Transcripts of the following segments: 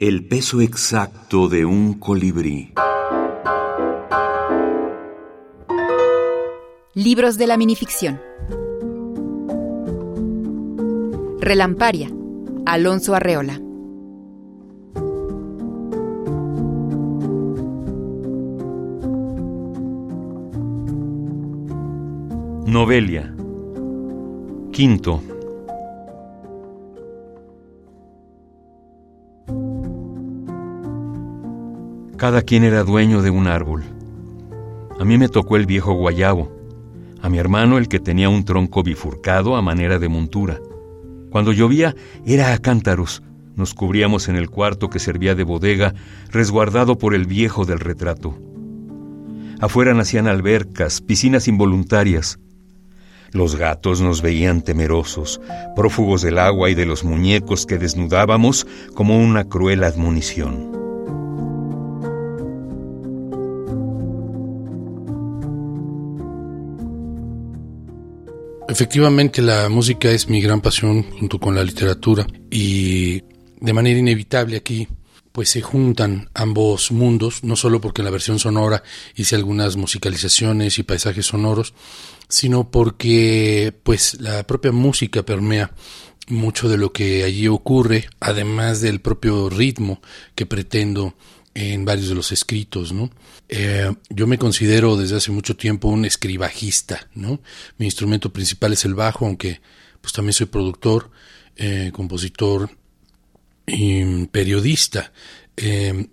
El peso exacto de un colibrí. Libros de la minificción. Relamparia, Alonso Arreola. Novelia. Quinto. Cada quien era dueño de un árbol. A mí me tocó el viejo guayabo, a mi hermano el que tenía un tronco bifurcado a manera de montura. Cuando llovía era a cántaros. Nos cubríamos en el cuarto que servía de bodega, resguardado por el viejo del retrato. Afuera nacían albercas, piscinas involuntarias. Los gatos nos veían temerosos, prófugos del agua y de los muñecos que desnudábamos como una cruel admonición. Efectivamente, la música es mi gran pasión junto con la literatura y de manera inevitable aquí pues se juntan ambos mundos, no solo porque en la versión sonora hice algunas musicalizaciones y paisajes sonoros, sino porque pues la propia música permea mucho de lo que allí ocurre, además del propio ritmo que pretendo en varios de los escritos, ¿no? Eh, yo me considero desde hace mucho tiempo un escribajista, ¿no? Mi instrumento principal es el bajo, aunque pues también soy productor, eh, compositor y periodista. Eh,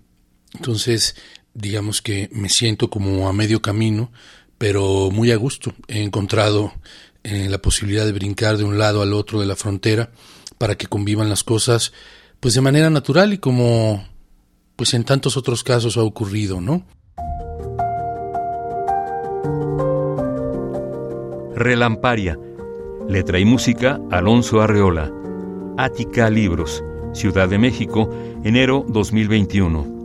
entonces, digamos que me siento como a medio camino, pero muy a gusto. He encontrado la posibilidad de brincar de un lado al otro de la frontera para que convivan las cosas pues de manera natural y como pues en tantos otros casos ha ocurrido, ¿no? Relamparia. Letra y música Alonso Arreola. Ática Libros. Ciudad de México, enero 2021.